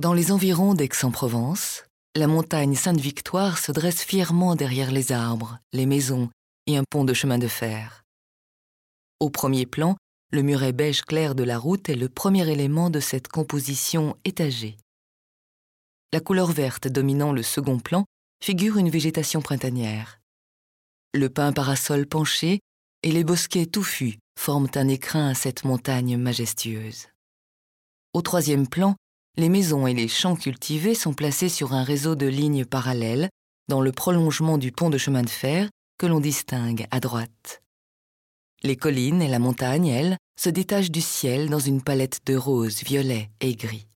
Dans les environs d'Aix-en-Provence, la montagne Sainte-Victoire se dresse fièrement derrière les arbres, les maisons et un pont de chemin de fer. Au premier plan, le muret beige clair de la route est le premier élément de cette composition étagée. La couleur verte dominant le second plan figure une végétation printanière. Le pin parasol penché et les bosquets touffus forment un écrin à cette montagne majestueuse. Au troisième plan, les maisons et les champs cultivés sont placés sur un réseau de lignes parallèles dans le prolongement du pont de chemin de fer que l'on distingue à droite. Les collines et la montagne, elles, se détachent du ciel dans une palette de roses, violets et gris.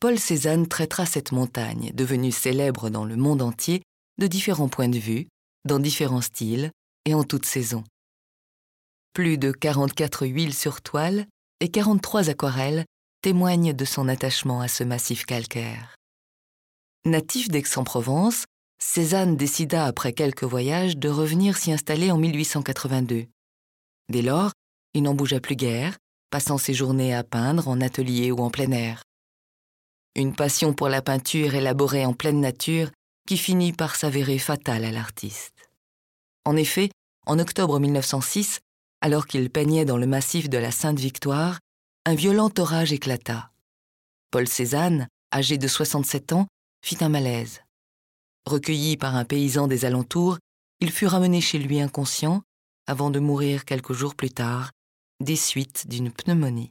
Paul Cézanne traitera cette montagne, devenue célèbre dans le monde entier, de différents points de vue, dans différents styles et en toute saison. Plus de 44 huiles sur toile et 43 aquarelles témoigne de son attachement à ce massif calcaire. Natif d'Aix-en-Provence, Cézanne décida après quelques voyages de revenir s'y installer en 1882. Dès lors, il n'en bougea plus guère, passant ses journées à peindre en atelier ou en plein air. Une passion pour la peinture élaborée en pleine nature qui finit par s'avérer fatale à l'artiste. En effet, en octobre 1906, alors qu'il peignait dans le massif de la Sainte-Victoire, un violent orage éclata. Paul Cézanne, âgé de 67 ans, fit un malaise. Recueilli par un paysan des alentours, il fut ramené chez lui inconscient, avant de mourir quelques jours plus tard, des suites d'une pneumonie.